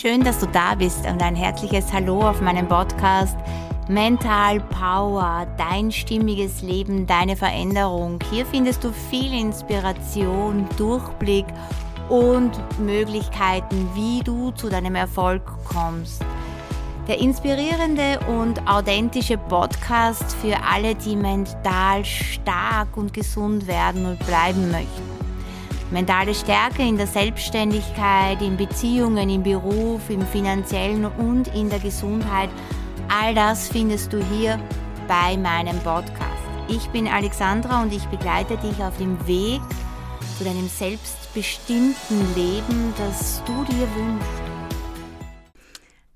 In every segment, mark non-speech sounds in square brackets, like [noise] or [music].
Schön, dass du da bist und ein herzliches Hallo auf meinem Podcast Mental Power, dein stimmiges Leben, deine Veränderung. Hier findest du viel Inspiration, Durchblick und Möglichkeiten, wie du zu deinem Erfolg kommst. Der inspirierende und authentische Podcast für alle, die mental stark und gesund werden und bleiben möchten. Mentale Stärke in der Selbstständigkeit, in Beziehungen, im Beruf, im finanziellen und in der Gesundheit, all das findest du hier bei meinem Podcast. Ich bin Alexandra und ich begleite dich auf dem Weg zu deinem selbstbestimmten Leben, das du dir wünschst.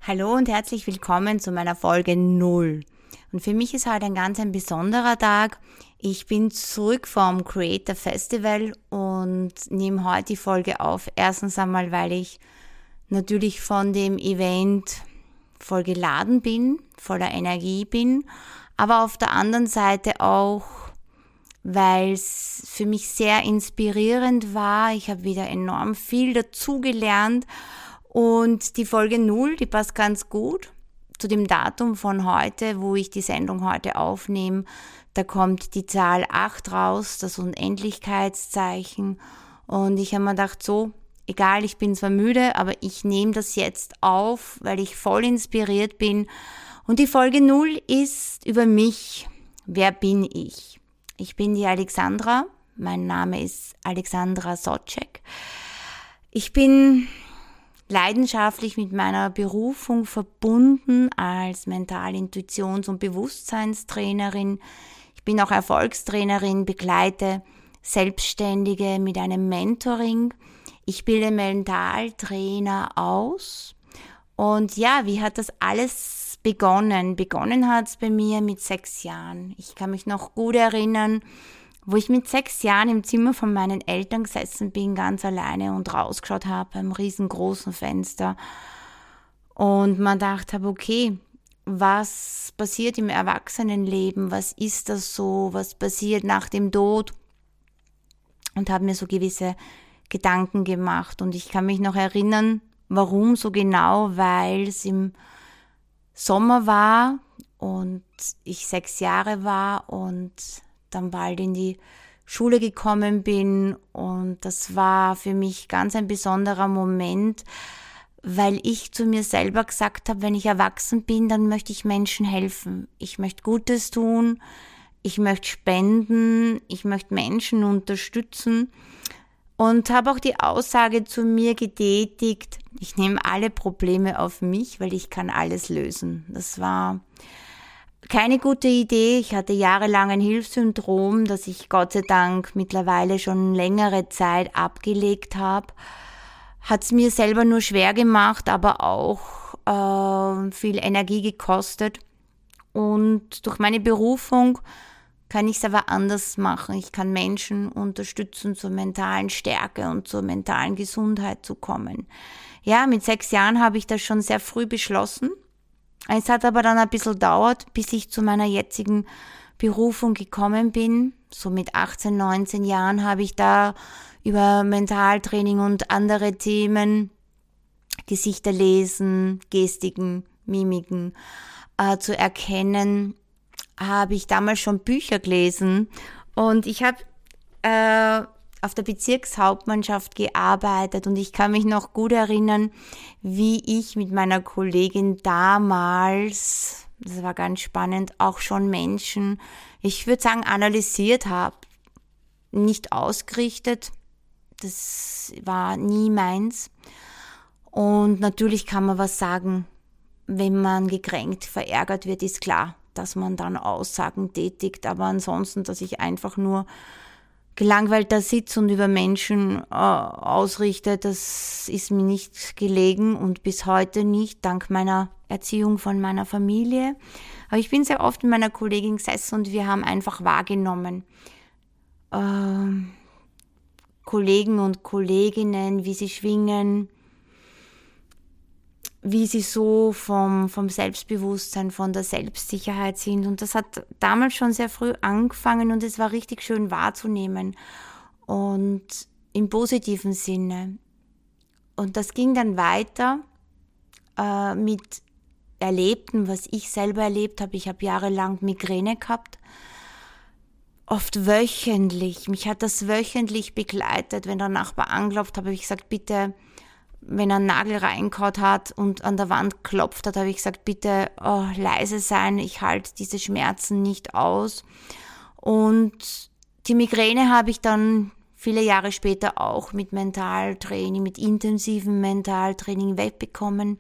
Hallo und herzlich willkommen zu meiner Folge 0. Und für mich ist heute ein ganz ein besonderer Tag. Ich bin zurück vom Creator Festival und nehme heute die Folge auf. Erstens einmal, weil ich natürlich von dem Event voll geladen bin, voller Energie bin, aber auf der anderen Seite auch, weil es für mich sehr inspirierend war. Ich habe wieder enorm viel dazugelernt und die Folge 0, die passt ganz gut zu dem Datum von heute, wo ich die Sendung heute aufnehme. Da kommt die Zahl 8 raus, das Unendlichkeitszeichen. Und ich habe mir gedacht, so, egal, ich bin zwar müde, aber ich nehme das jetzt auf, weil ich voll inspiriert bin. Und die Folge 0 ist über mich. Wer bin ich? Ich bin die Alexandra. Mein Name ist Alexandra Socek. Ich bin leidenschaftlich mit meiner Berufung verbunden als Mental-, Intuitions- und Bewusstseinstrainerin. Bin auch Erfolgstrainerin, begleite Selbstständige mit einem Mentoring. Ich bilde Mentaltrainer aus. Und ja, wie hat das alles begonnen? Begonnen hat es bei mir mit sechs Jahren. Ich kann mich noch gut erinnern, wo ich mit sechs Jahren im Zimmer von meinen Eltern gesessen bin, ganz alleine und rausgeschaut habe beim riesengroßen Fenster und man dachte okay, was passiert im Erwachsenenleben? Was ist das so? Was passiert nach dem Tod? Und habe mir so gewisse Gedanken gemacht und ich kann mich noch erinnern, warum so genau, weil es im Sommer war und ich sechs Jahre war und dann bald in die Schule gekommen bin und das war für mich ganz ein besonderer Moment, weil ich zu mir selber gesagt habe, wenn ich erwachsen bin, dann möchte ich Menschen helfen. Ich möchte Gutes tun, ich möchte spenden, ich möchte Menschen unterstützen und habe auch die Aussage zu mir getätigt, ich nehme alle Probleme auf mich, weil ich kann alles lösen. Das war keine gute Idee. Ich hatte jahrelang ein Hilfssyndrom, das ich Gott sei Dank mittlerweile schon längere Zeit abgelegt habe. Hat es mir selber nur schwer gemacht, aber auch äh, viel Energie gekostet. Und durch meine Berufung kann ich es aber anders machen. Ich kann Menschen unterstützen, zur mentalen Stärke und zur mentalen Gesundheit zu kommen. Ja, mit sechs Jahren habe ich das schon sehr früh beschlossen es hat aber dann ein bisschen dauert, bis ich zu meiner jetzigen Berufung gekommen bin. So mit 18, 19 Jahren habe ich da über Mentaltraining und andere Themen, Gesichter lesen, Gestiken, Mimiken äh, zu erkennen, habe ich damals schon Bücher gelesen und ich habe äh, auf der Bezirkshauptmannschaft gearbeitet und ich kann mich noch gut erinnern, wie ich mit meiner Kollegin damals, das war ganz spannend, auch schon Menschen, ich würde sagen, analysiert habe, nicht ausgerichtet, das war nie meins. Und natürlich kann man was sagen, wenn man gekränkt, verärgert wird, ist klar, dass man dann Aussagen tätigt, aber ansonsten, dass ich einfach nur gelangweilt da sitze und über Menschen äh, ausrichte, das ist mir nicht gelegen und bis heute nicht, dank meiner Erziehung von meiner Familie. Aber ich bin sehr oft mit meiner Kollegin gesessen und wir haben einfach wahrgenommen, äh, Kollegen und Kolleginnen, wie sie schwingen, wie sie so vom, vom Selbstbewusstsein, von der Selbstsicherheit sind. Und das hat damals schon sehr früh angefangen und es war richtig schön wahrzunehmen. Und im positiven Sinne. Und das ging dann weiter äh, mit Erlebten, was ich selber erlebt habe. Ich habe jahrelang Migräne gehabt. Oft wöchentlich. Mich hat das wöchentlich begleitet. Wenn der Nachbar anklopft, habe ich gesagt, bitte, wenn er einen Nagel reinkaut hat und an der Wand klopft hat, habe ich gesagt, bitte oh, leise sein, ich halte diese Schmerzen nicht aus. Und die Migräne habe ich dann viele Jahre später auch mit Mentaltraining, mit intensivem Mentaltraining wegbekommen.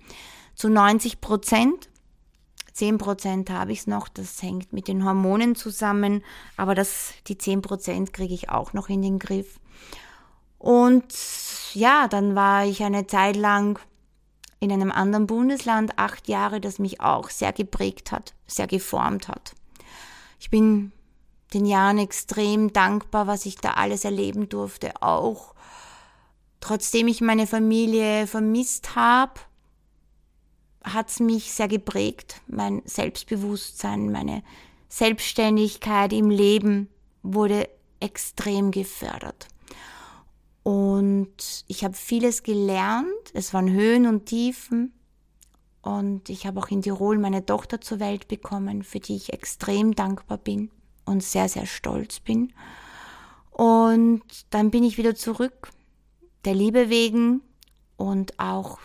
Zu 90 Prozent. 10 Prozent habe ich es noch, das hängt mit den Hormonen zusammen, aber das, die 10 Prozent kriege ich auch noch in den Griff. Und ja, dann war ich eine Zeit lang in einem anderen Bundesland, acht Jahre, das mich auch sehr geprägt hat, sehr geformt hat. Ich bin den Jahren extrem dankbar, was ich da alles erleben durfte, auch trotzdem ich meine Familie vermisst habe, hat es mich sehr geprägt, mein Selbstbewusstsein, meine Selbstständigkeit im Leben wurde extrem gefördert. Und ich habe vieles gelernt. Es waren Höhen und Tiefen. Und ich habe auch in Tirol meine Tochter zur Welt bekommen, für die ich extrem dankbar bin und sehr, sehr stolz bin. Und dann bin ich wieder zurück, der Liebe wegen und auch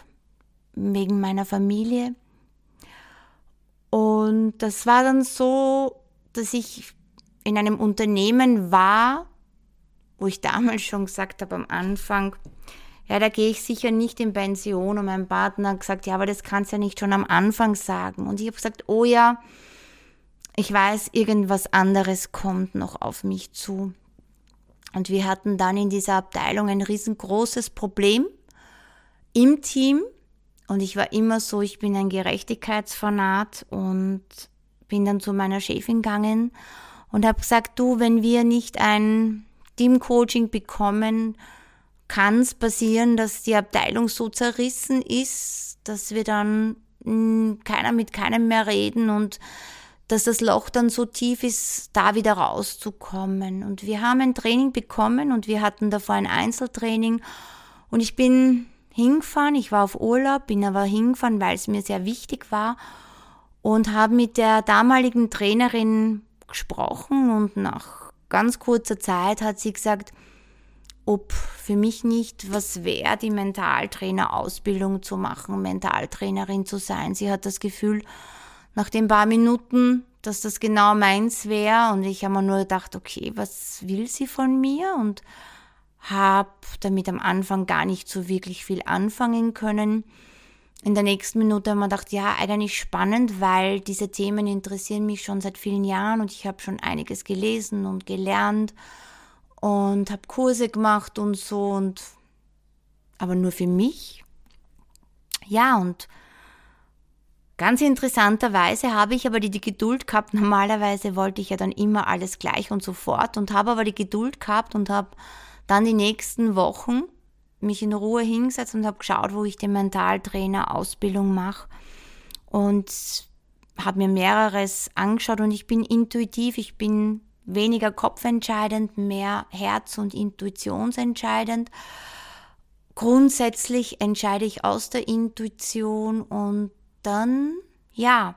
wegen meiner Familie. Und das war dann so, dass ich in einem Unternehmen war, wo ich damals schon gesagt habe am Anfang, ja, da gehe ich sicher nicht in Pension. Und mein Partner hat gesagt, ja, aber das kannst du ja nicht schon am Anfang sagen. Und ich habe gesagt, oh ja, ich weiß, irgendwas anderes kommt noch auf mich zu. Und wir hatten dann in dieser Abteilung ein riesengroßes Problem im Team. Und ich war immer so, ich bin ein Gerechtigkeitsfanat und bin dann zu meiner Chefin gegangen und habe gesagt, du, wenn wir nicht ein Teamcoaching bekommen, kann es passieren, dass die Abteilung so zerrissen ist, dass wir dann mh, hm, keiner mit keinem mehr reden und dass das Loch dann so tief ist, da wieder rauszukommen. Und wir haben ein Training bekommen und wir hatten davor ein Einzeltraining und ich bin hingefahren, ich war auf Urlaub, bin aber hingefahren, weil es mir sehr wichtig war und habe mit der damaligen Trainerin gesprochen und nach ganz kurzer Zeit hat sie gesagt, ob für mich nicht was wäre, die Mentaltrainer-Ausbildung zu machen, Mentaltrainerin zu sein. Sie hat das Gefühl, nach den paar Minuten, dass das genau meins wäre. Und ich habe mir nur gedacht, okay, was will sie von mir? Und habe damit am Anfang gar nicht so wirklich viel anfangen können. In der nächsten Minute haben wir gedacht, ja, eigentlich spannend, weil diese Themen interessieren mich schon seit vielen Jahren und ich habe schon einiges gelesen und gelernt und habe Kurse gemacht und so und aber nur für mich. Ja, und ganz interessanterweise habe ich aber die, die Geduld gehabt. Normalerweise wollte ich ja dann immer alles gleich und sofort und habe aber die Geduld gehabt und habe dann die nächsten Wochen mich in Ruhe hingesetzt und habe geschaut, wo ich die Mentaltrainer Ausbildung mache und habe mir mehreres angeschaut und ich bin intuitiv, ich bin weniger kopfentscheidend, mehr Herz- und Intuitionsentscheidend. Grundsätzlich entscheide ich aus der Intuition und dann, ja,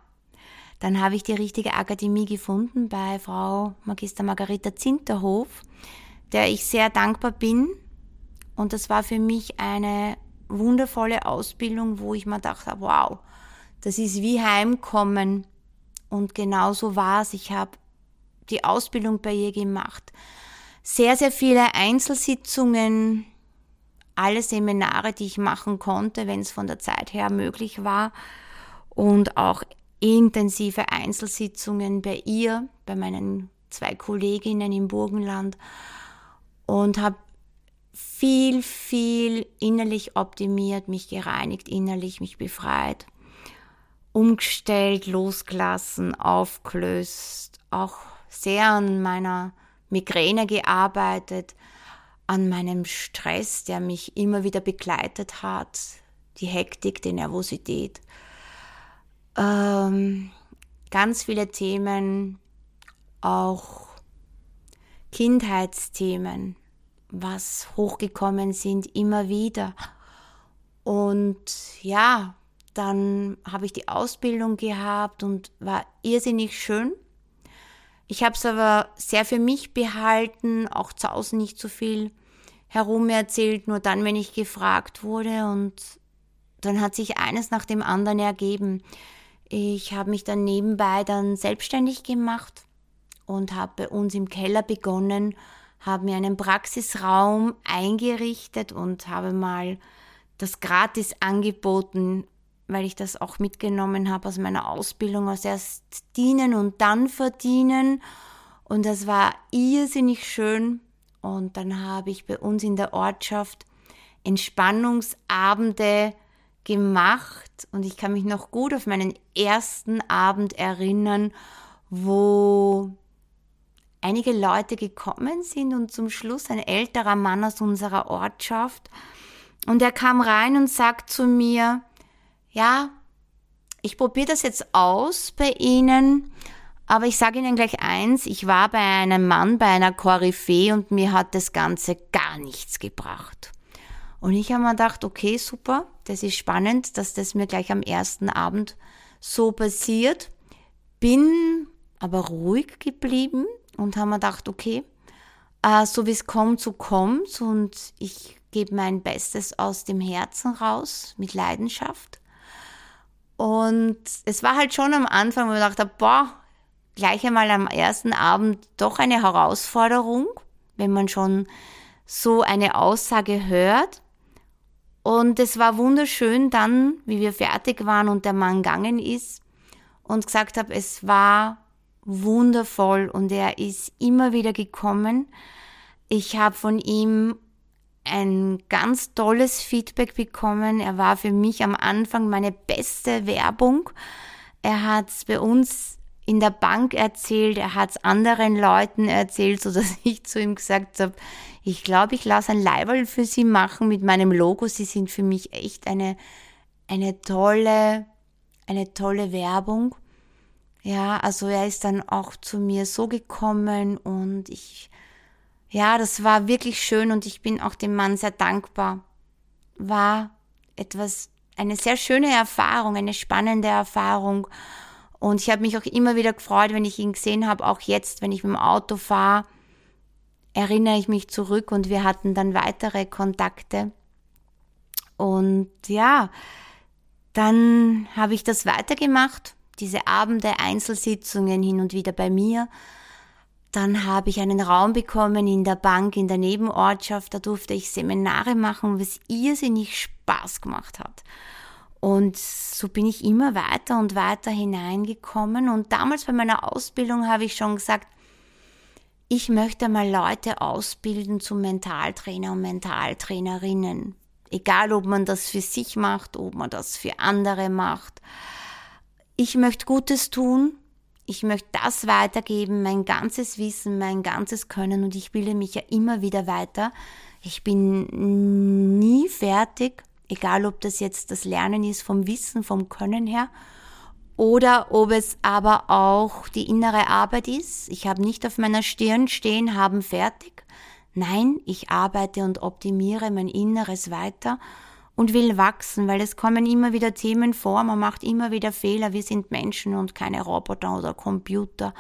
dann habe ich die richtige Akademie gefunden bei Frau Magister Margareta Zinterhof, der ich sehr dankbar bin, und das war für mich eine wundervolle Ausbildung, wo ich mir dachte, wow, das ist wie Heimkommen. Und genauso war es. Ich habe die Ausbildung bei ihr gemacht. Sehr, sehr viele Einzelsitzungen, alle Seminare, die ich machen konnte, wenn es von der Zeit her möglich war. Und auch intensive Einzelsitzungen bei ihr, bei meinen zwei Kolleginnen im Burgenland. Und habe viel, viel innerlich optimiert, mich gereinigt, innerlich mich befreit, umgestellt, losgelassen, aufgelöst, auch sehr an meiner Migräne gearbeitet, an meinem Stress, der mich immer wieder begleitet hat, die Hektik, die Nervosität. Ähm, ganz viele Themen, auch Kindheitsthemen, was hochgekommen sind, immer wieder. Und ja, dann habe ich die Ausbildung gehabt und war irrsinnig schön. Ich habe es aber sehr für mich behalten, auch zu Hause nicht so viel herum erzählt, nur dann, wenn ich gefragt wurde und dann hat sich eines nach dem anderen ergeben. Ich habe mich dann nebenbei dann selbstständig gemacht und habe bei uns im Keller begonnen, habe mir einen Praxisraum eingerichtet und habe mal das gratis angeboten, weil ich das auch mitgenommen habe aus meiner Ausbildung, aus erst dienen und dann verdienen. Und das war irrsinnig schön. Und dann habe ich bei uns in der Ortschaft Entspannungsabende gemacht. Und ich kann mich noch gut auf meinen ersten Abend erinnern, wo einige Leute gekommen sind und zum Schluss ein älterer Mann aus unserer Ortschaft. Und er kam rein und sagt zu mir, ja, ich probiere das jetzt aus bei Ihnen, aber ich sage Ihnen gleich eins, ich war bei einem Mann, bei einer Koryphäe und mir hat das Ganze gar nichts gebracht. Und ich habe mir gedacht, okay, super, das ist spannend, dass das mir gleich am ersten Abend so passiert. Bin aber ruhig geblieben und habe mir gedacht, okay, äh, so wie es kommt, so kommt und ich gebe mein Bestes aus dem Herzen raus, mit Leidenschaft. Und es war halt schon am Anfang, wo ich dachte, boah, gleich einmal am ersten Abend doch eine Herausforderung, wenn man schon so eine Aussage hört. Und es war wunderschön dann, wie wir fertig waren und der Mann gegangen ist und gesagt habe, es war wundervoll und er ist immer wieder gekommen. Ich habe von ihm ein ganz tolles Feedback bekommen. Er war für mich am Anfang meine beste Werbung. Er hat es bei uns in der Bank erzählt, er hat es anderen Leuten erzählt, so dass [laughs] ich zu ihm gesagt habe, ich glaube, ich lasse ein Leiberl für Sie machen mit meinem Logo. Sie sind für mich echt eine, eine tolle, eine tolle Werbung. Ja, also er ist dann auch zu mir so gekommen und ich ja, das war wirklich schön und ich bin auch dem Mann sehr dankbar. War etwas, eine sehr schöne Erfahrung, eine spannende Erfahrung. Und ich habe mich auch immer wieder gefreut, wenn ich ihn gesehen habe, auch jetzt, wenn ich mit dem Auto fahre, erinnere ich mich zurück und wir hatten dann weitere Kontakte. Und ja, dann habe ich das weitergemacht, diese Abende, Einzelsitzungen hin und wieder bei mir dann habe ich einen Raum bekommen in der Bank in der Nebenortschaft. Da durfte ich Seminare machen, was irrsinnig Spaß gemacht hat. Und so bin ich immer weiter und weiter hineingekommen. Und damals bei meiner Ausbildung habe ich schon gesagt, ich möchte mal Leute ausbilden zum Mentaltrainer und Mentaltrainerinnen. Egal, ob man das für sich macht, ob man das für andere macht. Ich möchte Gutes tun ich möchte das weitergeben, mein ganzes Wissen, mein ganzes Können und ich bilde mich ja immer wieder weiter. Ich bin nie fertig, egal ob das jetzt das Lernen ist vom Wissen, vom Können her oder ob es aber auch die innere Arbeit ist. Ich habe nicht auf meiner Stirn stehen, haben fertig. Nein, ich arbeite und optimiere mein Inneres weiter und will wachsen, weil es kommen immer wieder Themen vor, man macht immer wieder Fehler, wir sind Menschen und keine Roboter oder Computer.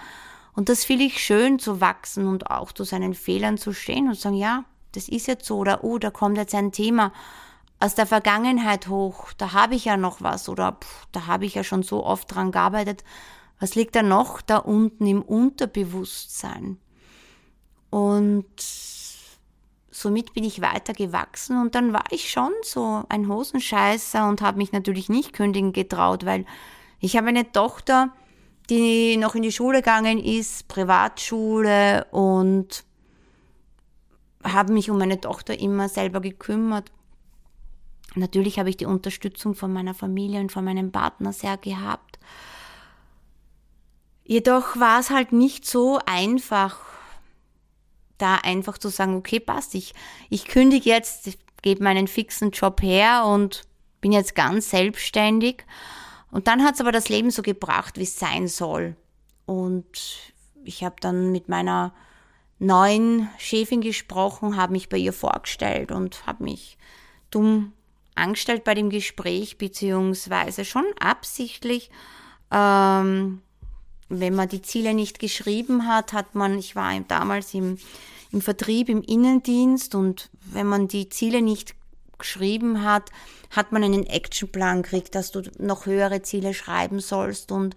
Und das finde ich schön zu wachsen und auch zu seinen Fehlern zu stehen und sagen, ja, das ist jetzt so oder oh, da kommt jetzt ein Thema aus der Vergangenheit hoch, da habe ich ja noch was oder pff, da habe ich ja schon so oft dran gearbeitet. Was liegt da noch da unten im Unterbewusstsein? Und somit bin ich weiter gewachsen und dann war ich schon so ein Hosenscheißer und habe mich natürlich nicht kündigen getraut, weil ich habe eine Tochter, die noch in die Schule gegangen ist, Privatschule und habe mich um meine Tochter immer selber gekümmert. Natürlich habe ich die Unterstützung von meiner Familie und von meinem Partner sehr gehabt. Jedoch war es halt nicht so einfach da einfach zu sagen, okay, passt, ich, ich kündige jetzt, gebe meinen fixen Job her und bin jetzt ganz selbstständig. Und dann hat es aber das Leben so gebracht, wie es sein soll. Und ich habe dann mit meiner neuen Chefin gesprochen, habe mich bei ihr vorgestellt und habe mich dumm angestellt bei dem Gespräch, beziehungsweise schon absichtlich. Ähm, wenn man die Ziele nicht geschrieben hat, hat man, ich war damals im, im Vertrieb, im Innendienst und wenn man die Ziele nicht geschrieben hat, hat man einen Actionplan gekriegt, dass du noch höhere Ziele schreiben sollst und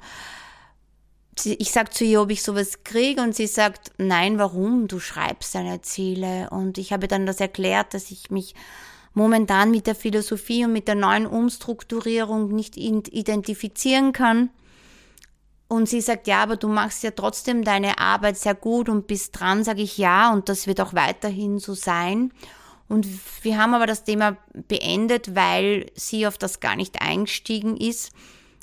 ich sag zu ihr, ob ich sowas kriege und sie sagt, nein, warum? Du schreibst deine Ziele. Und ich habe dann das erklärt, dass ich mich momentan mit der Philosophie und mit der neuen Umstrukturierung nicht identifizieren kann. Und sie sagt, ja, aber du machst ja trotzdem deine Arbeit sehr gut und bist dran, sage ich ja, und das wird auch weiterhin so sein. Und wir haben aber das Thema beendet, weil sie auf das gar nicht eingestiegen ist.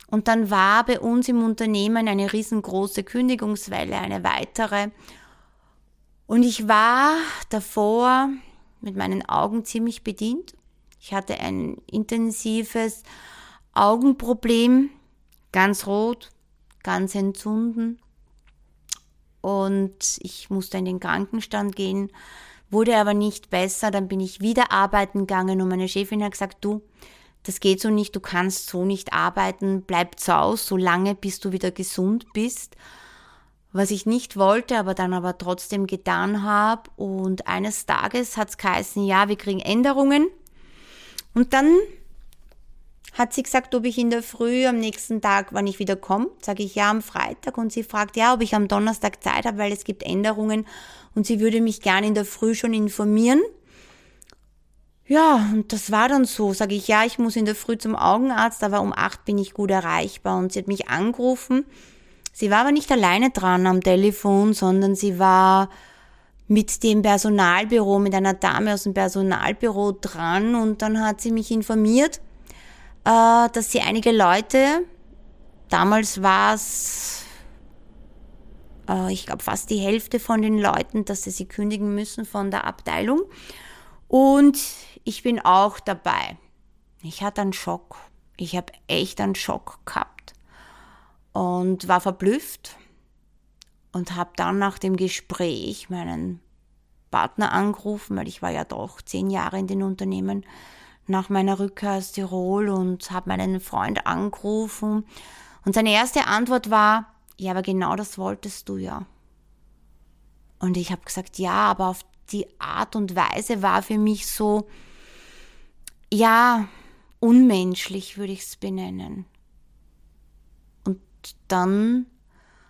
Und dann war bei uns im Unternehmen eine riesengroße Kündigungswelle, eine weitere. Und ich war davor mit meinen Augen ziemlich bedient. Ich hatte ein intensives Augenproblem, ganz rot, ganz entzünden. Und ich musste in den Krankenstand gehen, wurde aber nicht besser. Dann bin ich wieder arbeiten gegangen und meine Chefin hat gesagt, du, das geht so nicht, du kannst so nicht arbeiten, bleib zu Hause, so lange bis du wieder gesund bist. Was ich nicht wollte, aber dann aber trotzdem getan habe. Und eines Tages hat es geheißen, ja, wir kriegen Änderungen. Und dann hat sie gesagt, ob ich in der Früh am nächsten Tag, wann ich wieder komme, sage ich ja am Freitag und sie fragt ja, ob ich am Donnerstag Zeit habe, weil es gibt Änderungen und sie würde mich gerne in der Früh schon informieren. Ja, und das war dann so. Sage ich, ja, ich muss in der Früh zum Augenarzt, aber um acht bin ich gut erreichbar. Und sie hat mich angerufen. Sie war aber nicht alleine dran am Telefon, sondern sie war mit dem Personalbüro, mit einer Dame aus dem Personalbüro dran. Und dann hat sie mich informiert, äh, dass sie einige Leute, damals war es, äh, ich glaube, fast die Hälfte von den Leuten, dass sie sie kündigen müssen von der Abteilung. Und ich bin auch dabei. Ich hatte einen Schock. Ich habe echt einen Schock gehabt und war verblüfft und habe dann nach dem Gespräch meinen Partner angerufen, weil ich war ja doch zehn Jahre in den Unternehmen nach meiner Rückkehr aus Tirol und habe meinen Freund angerufen und seine erste Antwort war, ja, aber genau das wolltest du ja. Und ich habe gesagt, ja, aber auf die Art und Weise war für mich so, ja, unmenschlich würde ich es benennen. Und dann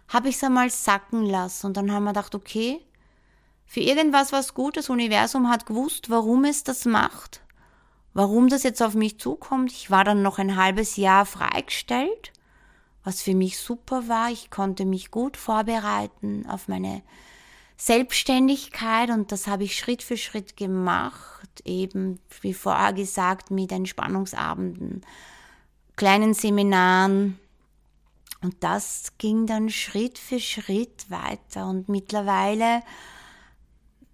habe ich es einmal sacken lassen und dann haben wir gedacht, okay, für irgendwas was gut, das Universum hat gewusst, warum es das macht, warum das jetzt auf mich zukommt. Ich war dann noch ein halbes Jahr freigestellt, was für mich super war. Ich konnte mich gut vorbereiten auf meine Selbstständigkeit und das habe ich Schritt für Schritt gemacht, eben wie vorher gesagt mit Entspannungsabenden, kleinen Seminaren und das ging dann Schritt für Schritt weiter und mittlerweile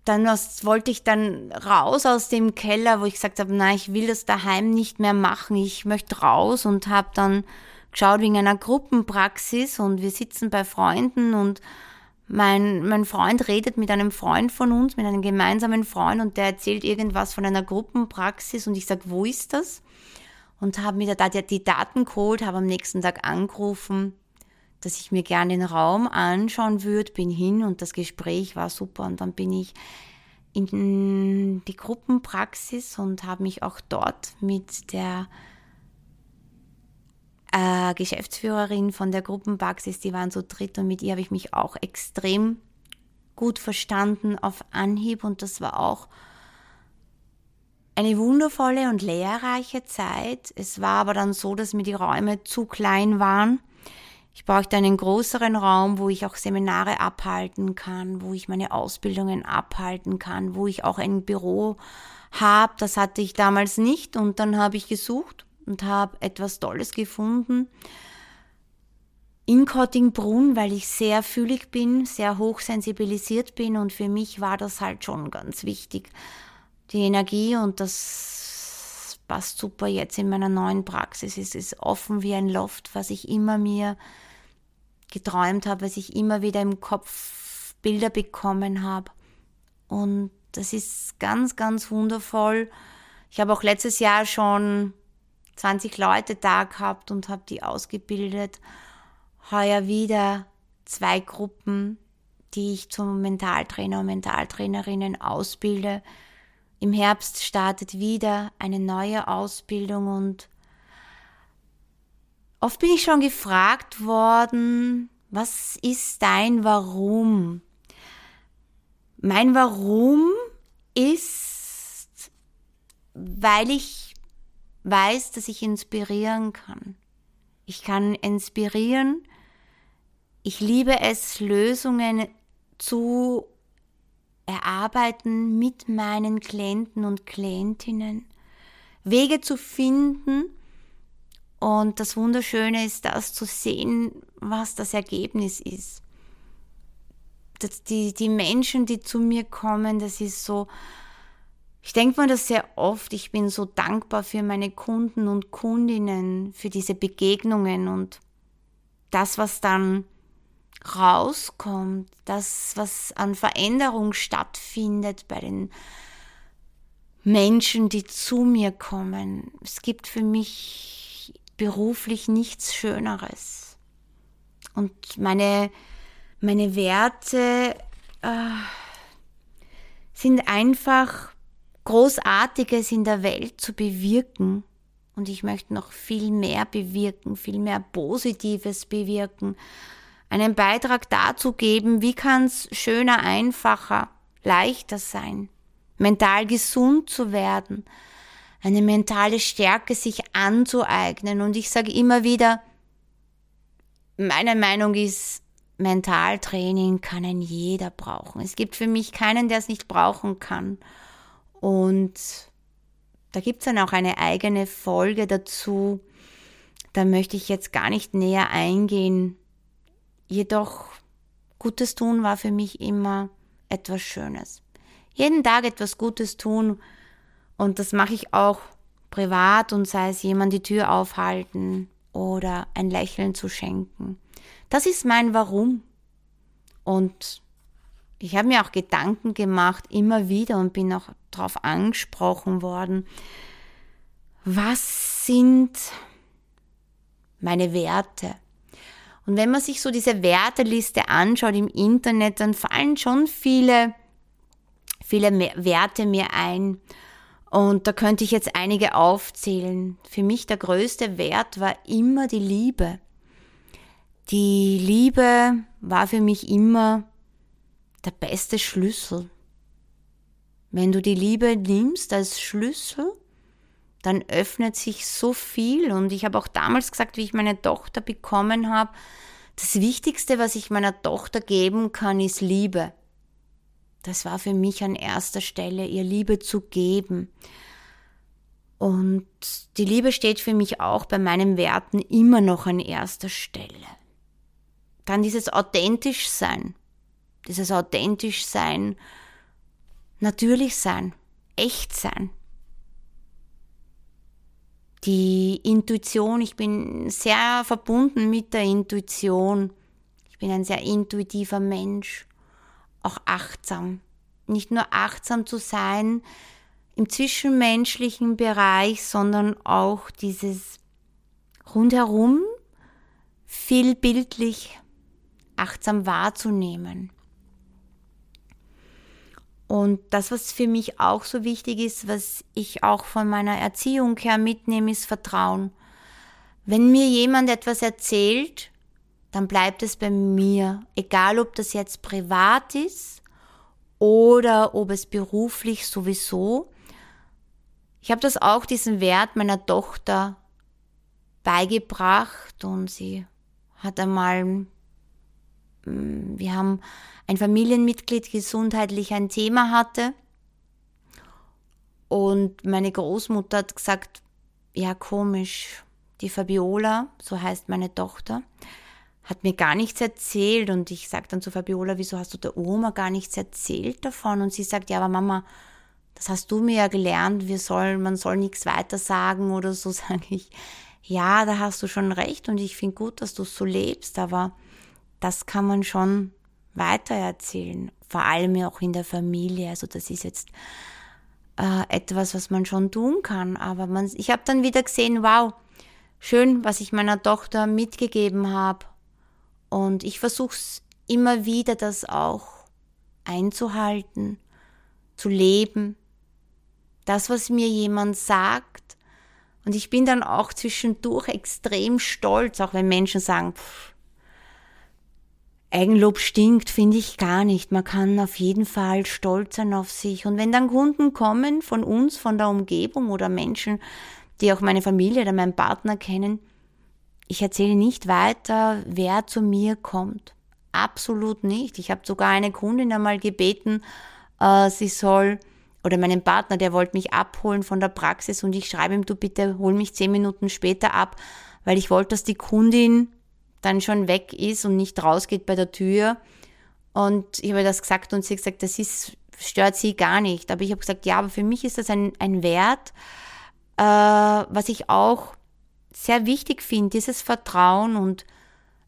dann was, wollte ich dann raus aus dem Keller, wo ich gesagt habe, nein, ich will das daheim nicht mehr machen, ich möchte raus und habe dann geschaut wegen einer Gruppenpraxis und wir sitzen bei Freunden und mein, mein Freund redet mit einem Freund von uns, mit einem gemeinsamen Freund und der erzählt irgendwas von einer Gruppenpraxis und ich sage, wo ist das? Und habe mir da die Daten geholt, habe am nächsten Tag angerufen, dass ich mir gerne den Raum anschauen würde, bin hin und das Gespräch war super und dann bin ich in die Gruppenpraxis und habe mich auch dort mit der äh, Geschäftsführerin von der Gruppenpraxis, die waren so dritt und mit ihr habe ich mich auch extrem gut verstanden auf Anhieb und das war auch eine wundervolle und lehrreiche Zeit. Es war aber dann so, dass mir die Räume zu klein waren. Ich brauchte einen größeren Raum, wo ich auch Seminare abhalten kann, wo ich meine Ausbildungen abhalten kann, wo ich auch ein Büro habe. Das hatte ich damals nicht und dann habe ich gesucht und habe etwas Tolles gefunden in Kottingbrunn, weil ich sehr fühlig bin, sehr hochsensibilisiert bin und für mich war das halt schon ganz wichtig. Die Energie und das passt super jetzt in meiner neuen Praxis. Es ist offen wie ein Loft, was ich immer mir geträumt habe, was ich immer wieder im Kopf Bilder bekommen habe. Und das ist ganz, ganz wundervoll Ich habe auch letztes Jahr schon 20 Leute da gehabt und habe die ausgebildet. Heuer wieder zwei Gruppen, die ich zum Mentaltrainer und Mentaltrainerinnen ausbilde. Im Herbst startet wieder eine neue Ausbildung und oft bin ich schon gefragt worden, was ist dein Warum? Mein Warum ist, weil ich weiß, dass ich inspirieren kann. Ich kann inspirieren. Ich liebe es, Lösungen zu erarbeiten mit meinen Klienten und Klientinnen, Wege zu finden. Und das Wunderschöne ist, das zu sehen, was das Ergebnis ist. Das, die, die Menschen, die zu mir kommen, das ist so, ich denke mir das sehr oft, ich bin so dankbar für meine Kunden und Kundinnen, für diese Begegnungen und das, was dann rauskommt, das, was an Veränderung stattfindet bei den Menschen, die zu mir kommen. Es gibt für mich beruflich nichts Schöneres. Und meine, meine Werte äh, sind einfach Großartiges in der Welt zu bewirken. Und ich möchte noch viel mehr bewirken, viel mehr Positives bewirken einen Beitrag dazu geben, wie kann es schöner, einfacher, leichter sein, mental gesund zu werden, eine mentale Stärke sich anzueignen. Und ich sage immer wieder, meine Meinung ist, Mentaltraining kann ein jeder brauchen. Es gibt für mich keinen, der es nicht brauchen kann. Und da gibt es dann auch eine eigene Folge dazu. Da möchte ich jetzt gar nicht näher eingehen, Jedoch Gutes tun war für mich immer etwas Schönes. Jeden Tag etwas Gutes tun und das mache ich auch privat und sei es jemand die Tür aufhalten oder ein Lächeln zu schenken. Das ist mein Warum. Und ich habe mir auch Gedanken gemacht, immer wieder und bin auch darauf angesprochen worden, was sind meine Werte? Und wenn man sich so diese Werteliste anschaut im Internet, dann fallen schon viele, viele Werte mir ein. Und da könnte ich jetzt einige aufzählen. Für mich der größte Wert war immer die Liebe. Die Liebe war für mich immer der beste Schlüssel. Wenn du die Liebe nimmst als Schlüssel, dann öffnet sich so viel. Und ich habe auch damals gesagt, wie ich meine Tochter bekommen habe, das Wichtigste, was ich meiner Tochter geben kann, ist Liebe. Das war für mich an erster Stelle, ihr Liebe zu geben. Und die Liebe steht für mich auch bei meinen Werten immer noch an erster Stelle. Dann dieses authentisch sein. Dieses authentisch sein, natürlich sein, echt sein die Intuition, ich bin sehr verbunden mit der Intuition. Ich bin ein sehr intuitiver Mensch, auch achtsam. Nicht nur achtsam zu sein im zwischenmenschlichen Bereich, sondern auch dieses rundherum viel bildlich achtsam wahrzunehmen. Und das, was für mich auch so wichtig ist, was ich auch von meiner Erziehung her mitnehme, ist Vertrauen. Wenn mir jemand etwas erzählt, dann bleibt es bei mir, egal ob das jetzt privat ist oder ob es beruflich sowieso. Ich habe das auch diesen Wert meiner Tochter beigebracht und sie hat einmal, mm, wir haben ein Familienmitglied gesundheitlich ein Thema hatte. Und meine Großmutter hat gesagt, ja komisch, die Fabiola, so heißt meine Tochter, hat mir gar nichts erzählt. Und ich sage dann zu Fabiola, wieso hast du der Oma gar nichts erzählt davon? Und sie sagt, ja, aber Mama, das hast du mir ja gelernt, wir soll, man soll nichts weiter sagen oder so, [laughs] sage ich. Ja, da hast du schon recht und ich finde gut, dass du so lebst, aber das kann man schon weitererzählen, vor allem auch in der Familie. Also das ist jetzt äh, etwas, was man schon tun kann. Aber man, ich habe dann wieder gesehen, wow, schön, was ich meiner Tochter mitgegeben habe. Und ich versuche es immer wieder, das auch einzuhalten, zu leben. Das, was mir jemand sagt. Und ich bin dann auch zwischendurch extrem stolz, auch wenn Menschen sagen, pff, Eigenlob stinkt, finde ich gar nicht. Man kann auf jeden Fall stolz sein auf sich. Und wenn dann Kunden kommen von uns, von der Umgebung oder Menschen, die auch meine Familie oder meinen Partner kennen, ich erzähle nicht weiter, wer zu mir kommt. Absolut nicht. Ich habe sogar eine Kundin einmal gebeten, äh, sie soll, oder meinen Partner, der wollte mich abholen von der Praxis und ich schreibe ihm, du bitte hol mich zehn Minuten später ab, weil ich wollte, dass die Kundin dann schon weg ist und nicht rausgeht bei der Tür. Und ich habe das gesagt und sie hat gesagt, das ist, stört sie gar nicht. Aber ich habe gesagt, ja, aber für mich ist das ein, ein Wert, äh, was ich auch sehr wichtig finde, dieses Vertrauen. Und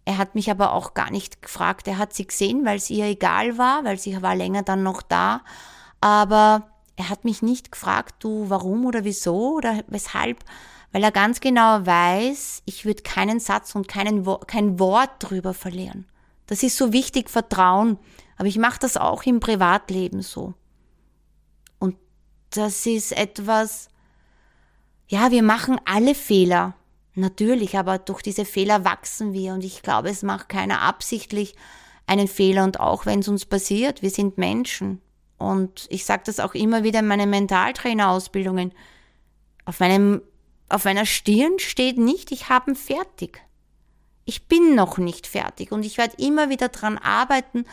er hat mich aber auch gar nicht gefragt. Er hat sie gesehen, weil es ihr egal war, weil sie war länger dann noch da. Aber er hat mich nicht gefragt, du, warum oder wieso oder weshalb weil er ganz genau weiß, ich würde keinen Satz und keinen, kein Wort drüber verlieren. Das ist so wichtig, Vertrauen. Aber ich mache das auch im Privatleben so. Und das ist etwas, ja, wir machen alle Fehler. Natürlich, aber durch diese Fehler wachsen wir. Und ich glaube, es macht keiner absichtlich einen Fehler. Und auch wenn es uns passiert, wir sind Menschen. Und ich sage das auch immer wieder in meinen Mentaltrainerausbildungen. Auf meinem auf meiner Stirn steht nicht, ich habe fertig. Ich bin noch nicht fertig und ich werde immer wieder dran arbeiten,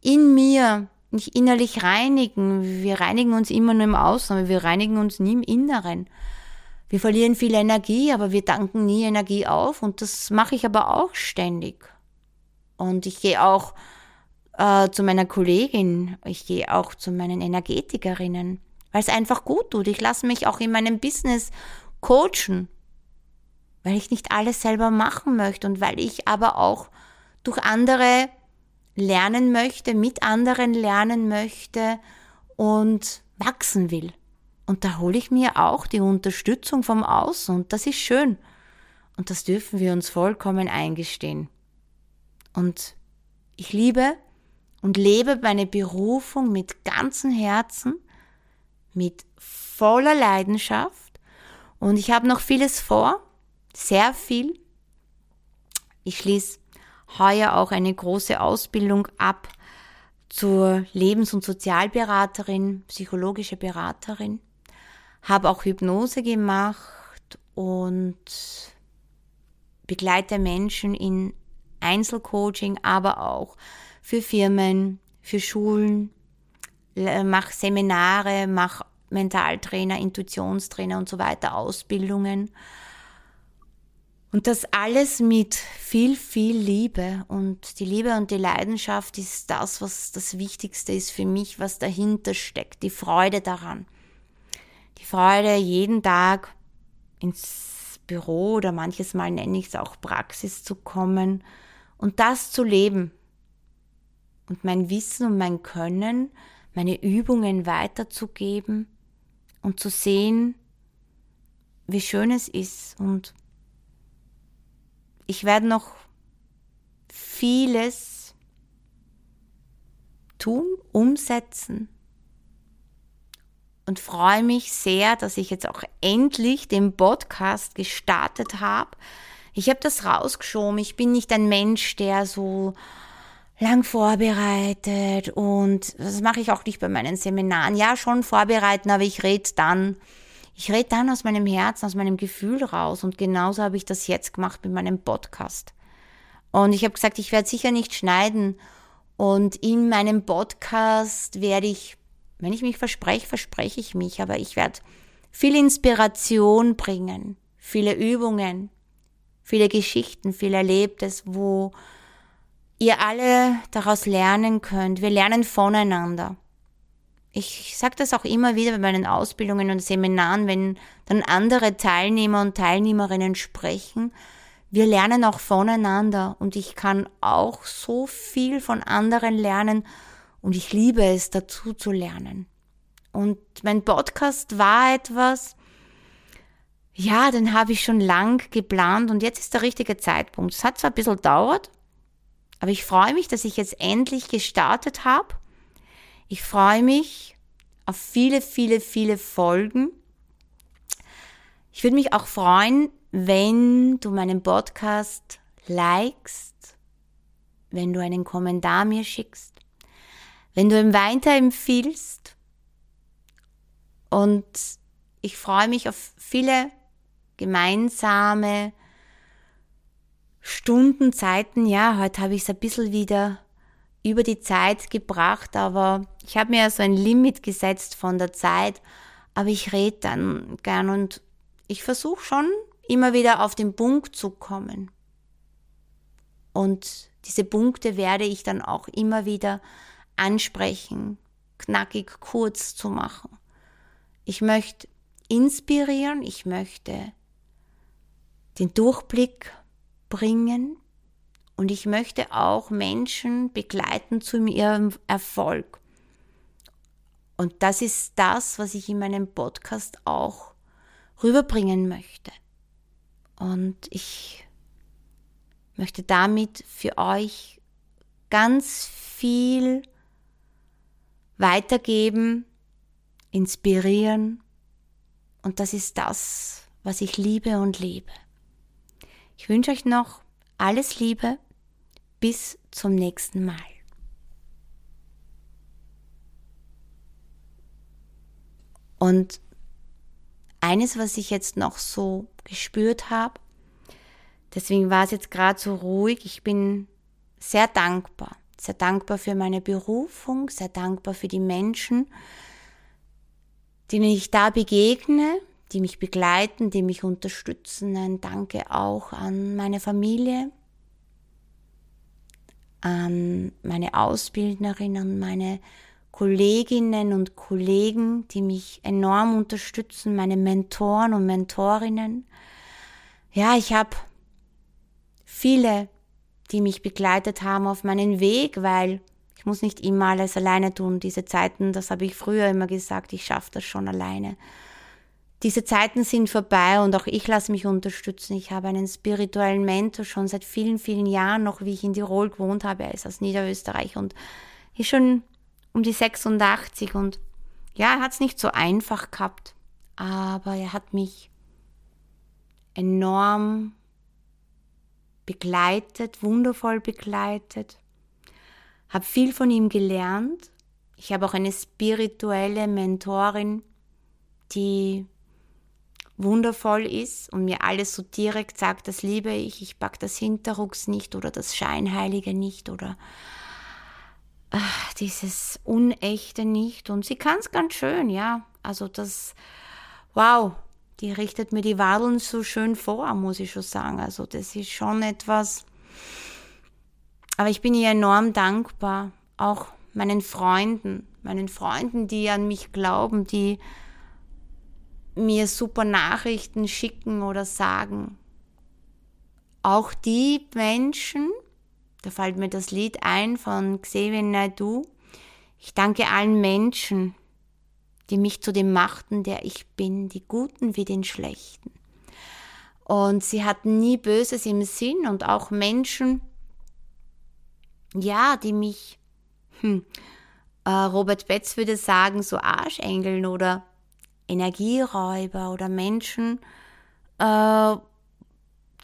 in mir, mich innerlich reinigen. Wir reinigen uns immer nur im Außen, aber wir reinigen uns nie im Inneren. Wir verlieren viel Energie, aber wir danken nie Energie auf und das mache ich aber auch ständig. Und ich gehe auch äh, zu meiner Kollegin, ich gehe auch zu meinen Energetikerinnen, weil es einfach gut tut. Ich lasse mich auch in meinem Business coachen, weil ich nicht alles selber machen möchte und weil ich aber auch durch andere lernen möchte, mit anderen lernen möchte und wachsen will. Und da hole ich mir auch die Unterstützung vom Außen und das ist schön. Und das dürfen wir uns vollkommen eingestehen. Und ich liebe und lebe meine Berufung mit ganzem Herzen, mit voller Leidenschaft und ich habe noch vieles vor, sehr viel. Ich schließe heuer auch eine große Ausbildung ab zur Lebens- und Sozialberaterin, psychologische Beraterin. Habe auch Hypnose gemacht und begleite Menschen in Einzelcoaching, aber auch für Firmen, für Schulen, mache Seminare, mache Mentaltrainer, Intuitionstrainer und so weiter, Ausbildungen. Und das alles mit viel, viel Liebe. Und die Liebe und die Leidenschaft ist das, was das Wichtigste ist für mich, was dahinter steckt. Die Freude daran. Die Freude, jeden Tag ins Büro oder manches Mal nenne ich es auch Praxis zu kommen und das zu leben. Und mein Wissen und mein Können, meine Übungen weiterzugeben und zu sehen, wie schön es ist. Und ich werde noch vieles tun, umsetzen und freue mich sehr, dass ich jetzt auch endlich den Podcast gestartet habe. Ich habe das rausgeschoben. Ich bin nicht ein Mensch, der so lang vorbereitet und das mache ich auch nicht bei meinen Seminaren. Ja, schon vorbereiten, aber ich rede dann. Ich rede dann aus meinem Herzen, aus meinem Gefühl raus und genauso habe ich das jetzt gemacht mit meinem Podcast. Und ich habe gesagt, ich werde sicher nicht schneiden und in meinem Podcast werde ich, wenn ich mich verspreche, verspreche ich mich, aber ich werde viel Inspiration bringen, viele Übungen, viele Geschichten, viel Erlebtes, wo ihr alle daraus lernen könnt. Wir lernen voneinander. Ich sage das auch immer wieder bei meinen Ausbildungen und Seminaren, wenn dann andere Teilnehmer und Teilnehmerinnen sprechen. Wir lernen auch voneinander und ich kann auch so viel von anderen lernen und ich liebe es, dazu zu lernen. Und mein Podcast war etwas, ja, den habe ich schon lang geplant und jetzt ist der richtige Zeitpunkt. Es hat zwar ein bisschen dauert, aber ich freue mich, dass ich jetzt endlich gestartet habe. Ich freue mich auf viele, viele, viele Folgen. Ich würde mich auch freuen, wenn du meinen Podcast likest, wenn du einen Kommentar mir schickst, wenn du ihn weiterempfiehlst. Und ich freue mich auf viele gemeinsame Stunden, Zeiten. Ja, heute habe ich es ein bisschen wieder über die Zeit gebracht, aber ich habe mir ja so ein Limit gesetzt von der Zeit, aber ich rede dann gern und ich versuche schon immer wieder auf den Punkt zu kommen. Und diese Punkte werde ich dann auch immer wieder ansprechen, knackig kurz zu machen. Ich möchte inspirieren, ich möchte den Durchblick bringen und ich möchte auch Menschen begleiten zu ihrem Erfolg. Und das ist das, was ich in meinem Podcast auch rüberbringen möchte. Und ich möchte damit für euch ganz viel weitergeben, inspirieren. Und das ist das, was ich liebe und lebe. Ich wünsche euch noch alles Liebe. Bis zum nächsten Mal. Und eines, was ich jetzt noch so gespürt habe, deswegen war es jetzt gerade so ruhig, ich bin sehr dankbar. Sehr dankbar für meine Berufung, sehr dankbar für die Menschen, denen ich da begegne, die mich begleiten, die mich unterstützen. Ein Danke auch an meine Familie, an meine Ausbildnerin, an meine Kolleginnen und Kollegen, die mich enorm unterstützen, meine Mentoren und Mentorinnen. Ja, ich habe viele, die mich begleitet haben auf meinen Weg, weil ich muss nicht immer alles alleine tun. Diese Zeiten, das habe ich früher immer gesagt, ich schaffe das schon alleine diese Zeiten sind vorbei und auch ich lasse mich unterstützen. Ich habe einen spirituellen Mentor schon seit vielen, vielen Jahren, noch wie ich in Tirol gewohnt habe. Er ist aus Niederösterreich und ist schon um die 86 und ja, er hat es nicht so einfach gehabt, aber er hat mich enorm begleitet, wundervoll begleitet, habe viel von ihm gelernt. Ich habe auch eine spirituelle Mentorin, die wundervoll ist und mir alles so direkt sagt, das liebe ich, ich pack das Hinterrucks nicht oder das Scheinheilige nicht oder ach, dieses Unechte nicht. Und sie kann es ganz schön, ja. Also das, wow, die richtet mir die Wadeln so schön vor, muss ich schon sagen. Also das ist schon etwas, aber ich bin ihr enorm dankbar, auch meinen Freunden, meinen Freunden, die an mich glauben, die mir super Nachrichten schicken oder sagen. Auch die Menschen, da fällt mir das Lied ein von Xavier Naidoo, ich danke allen Menschen, die mich zu dem machten, der ich bin, die Guten wie den Schlechten. Und sie hatten nie Böses im Sinn und auch Menschen, ja, die mich, hm, äh, Robert Betz würde sagen, so Arschengeln oder Energieräuber oder Menschen, äh,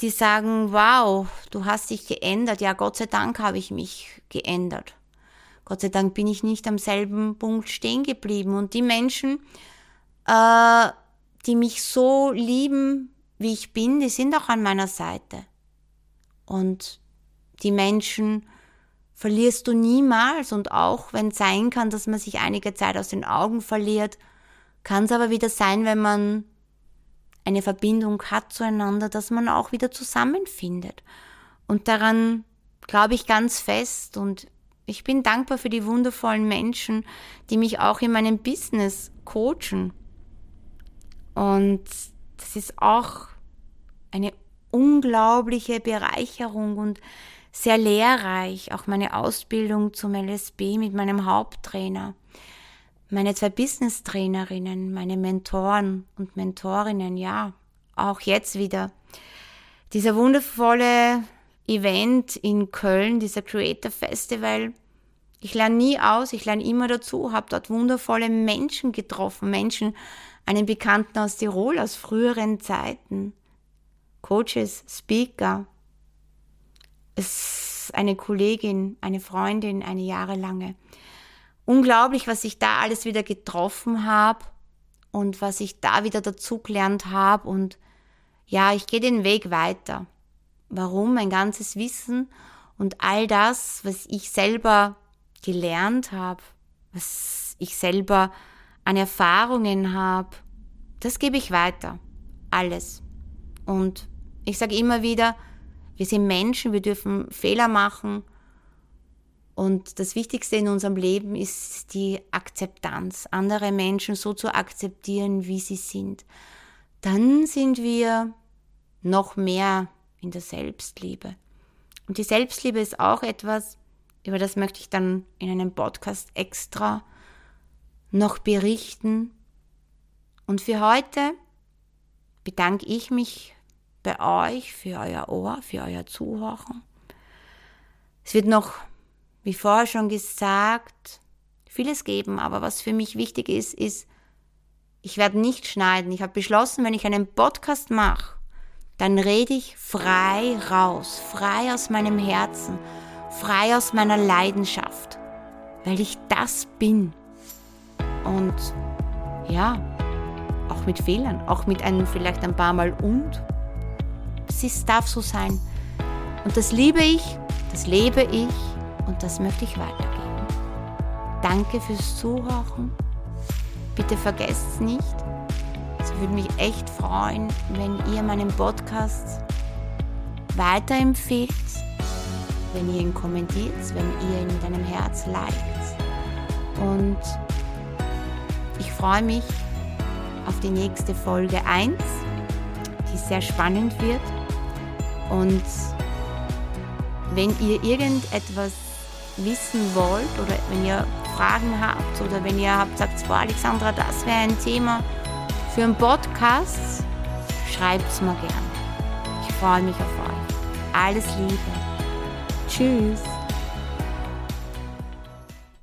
die sagen, wow, du hast dich geändert. Ja, Gott sei Dank habe ich mich geändert. Gott sei Dank bin ich nicht am selben Punkt stehen geblieben. Und die Menschen, äh, die mich so lieben, wie ich bin, die sind auch an meiner Seite. Und die Menschen verlierst du niemals. Und auch wenn es sein kann, dass man sich einige Zeit aus den Augen verliert, kann es aber wieder sein, wenn man eine Verbindung hat zueinander, dass man auch wieder zusammenfindet. Und daran glaube ich ganz fest und ich bin dankbar für die wundervollen Menschen, die mich auch in meinem Business coachen. Und das ist auch eine unglaubliche Bereicherung und sehr lehrreich, auch meine Ausbildung zum LSB mit meinem Haupttrainer meine zwei Business-Trainerinnen, meine Mentoren und Mentorinnen, ja, auch jetzt wieder. Dieser wundervolle Event in Köln, dieser Creator Festival. Ich lerne nie aus, ich lerne immer dazu, habe dort wundervolle Menschen getroffen, Menschen, einen Bekannten aus Tirol aus früheren Zeiten, Coaches, Speaker, es eine Kollegin, eine Freundin, eine jahrelange. Unglaublich, was ich da alles wieder getroffen habe und was ich da wieder dazugelernt habe und ja, ich gehe den Weg weiter. Warum? Mein ganzes Wissen und all das, was ich selber gelernt habe, was ich selber an Erfahrungen habe, das gebe ich weiter. Alles. Und ich sage immer wieder, wir sind Menschen, wir dürfen Fehler machen. Und das Wichtigste in unserem Leben ist die Akzeptanz, andere Menschen so zu akzeptieren, wie sie sind. Dann sind wir noch mehr in der Selbstliebe. Und die Selbstliebe ist auch etwas, über das möchte ich dann in einem Podcast extra noch berichten. Und für heute bedanke ich mich bei euch für euer Ohr, für euer Zuhören. Es wird noch, wie vorher schon gesagt, vieles geben, aber was für mich wichtig ist, ist, ich werde nicht schneiden. Ich habe beschlossen, wenn ich einen Podcast mache, dann rede ich frei raus, frei aus meinem Herzen, frei aus meiner Leidenschaft, weil ich das bin. Und ja, auch mit Fehlern, auch mit einem vielleicht ein paar Mal und. Es darf so sein. Und das liebe ich, das lebe ich und das möchte ich weitergeben. Danke fürs Zuhören. Bitte vergesst es nicht. Würde mich echt freuen, wenn ihr meinen Podcast weiterempfehlt, wenn ihr ihn kommentiert, wenn ihr ihn mit einem Herz liked. Und ich freue mich auf die nächste Folge 1, die sehr spannend wird. Und wenn ihr irgendetwas wissen wollt oder wenn ihr Fragen habt oder wenn ihr habt, sagt, boah, Alexandra, das wäre ein Thema für einen Podcast, schreibt es mir gern. Ich freue mich auf euch. Alles Liebe. Tschüss.